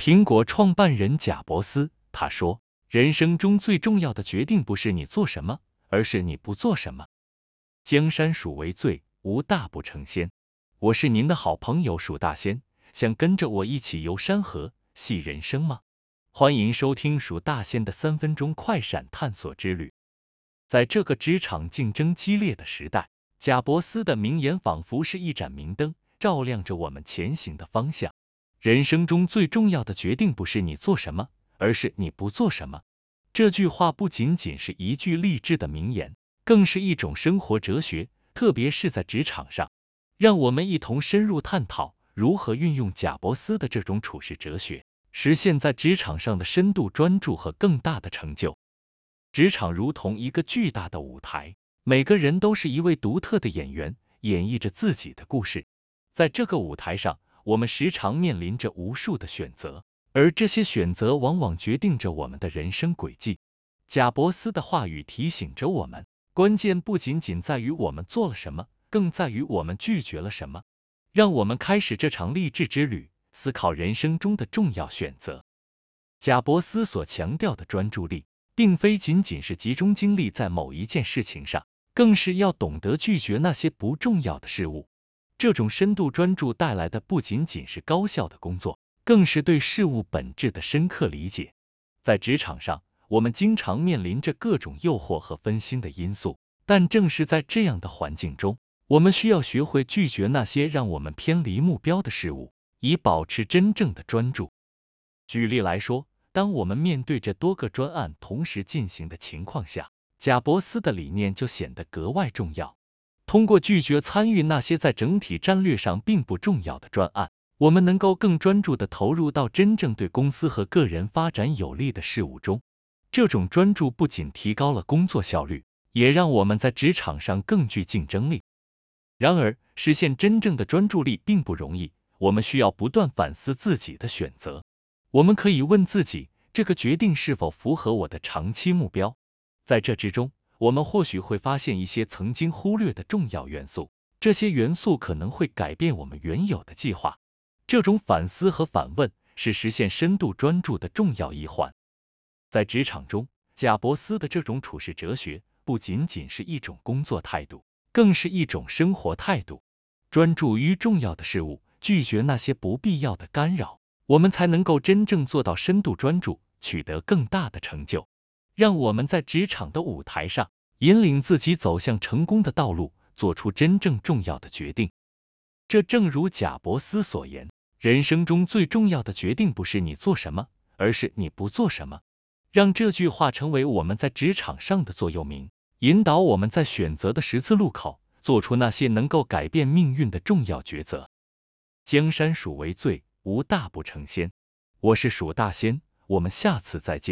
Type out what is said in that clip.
苹果创办人贾伯斯他说：“人生中最重要的决定不是你做什么，而是你不做什么。”江山鼠为最，无大不成仙。我是您的好朋友鼠大仙，想跟着我一起游山河，戏人生吗？欢迎收听鼠大仙的三分钟快闪探索之旅。在这个职场竞争激烈的时代，贾伯斯的名言仿佛是一盏明灯，照亮着我们前行的方向。人生中最重要的决定不是你做什么，而是你不做什么。这句话不仅仅是一句励志的名言，更是一种生活哲学，特别是在职场上。让我们一同深入探讨如何运用贾伯斯的这种处世哲学，实现在职场上的深度专注和更大的成就。职场如同一个巨大的舞台，每个人都是一位独特的演员，演绎着自己的故事。在这个舞台上，我们时常面临着无数的选择，而这些选择往往决定着我们的人生轨迹。贾伯斯的话语提醒着我们，关键不仅仅在于我们做了什么，更在于我们拒绝了什么。让我们开始这场励志之旅，思考人生中的重要选择。贾伯斯所强调的专注力，并非仅仅是集中精力在某一件事情上，更是要懂得拒绝那些不重要的事物。这种深度专注带来的不仅仅是高效的工作，更是对事物本质的深刻理解。在职场上，我们经常面临着各种诱惑和分心的因素，但正是在这样的环境中，我们需要学会拒绝那些让我们偏离目标的事物，以保持真正的专注。举例来说，当我们面对着多个专案同时进行的情况下，贾伯斯的理念就显得格外重要。通过拒绝参与那些在整体战略上并不重要的专案，我们能够更专注的投入到真正对公司和个人发展有利的事物中。这种专注不仅提高了工作效率，也让我们在职场上更具竞争力。然而，实现真正的专注力并不容易，我们需要不断反思自己的选择。我们可以问自己，这个决定是否符合我的长期目标？在这之中。我们或许会发现一些曾经忽略的重要元素，这些元素可能会改变我们原有的计划。这种反思和反问是实现深度专注的重要一环。在职场中，贾伯斯的这种处事哲学不仅仅是一种工作态度，更是一种生活态度。专注于重要的事物，拒绝那些不必要的干扰，我们才能够真正做到深度专注，取得更大的成就。让我们在职场的舞台上引领自己走向成功的道路，做出真正重要的决定。这正如贾伯斯所言，人生中最重要的决定不是你做什么，而是你不做什么。让这句话成为我们在职场上的座右铭，引导我们在选择的十字路口做出那些能够改变命运的重要抉择。江山属为最，无大不成仙。我是蜀大仙，我们下次再见。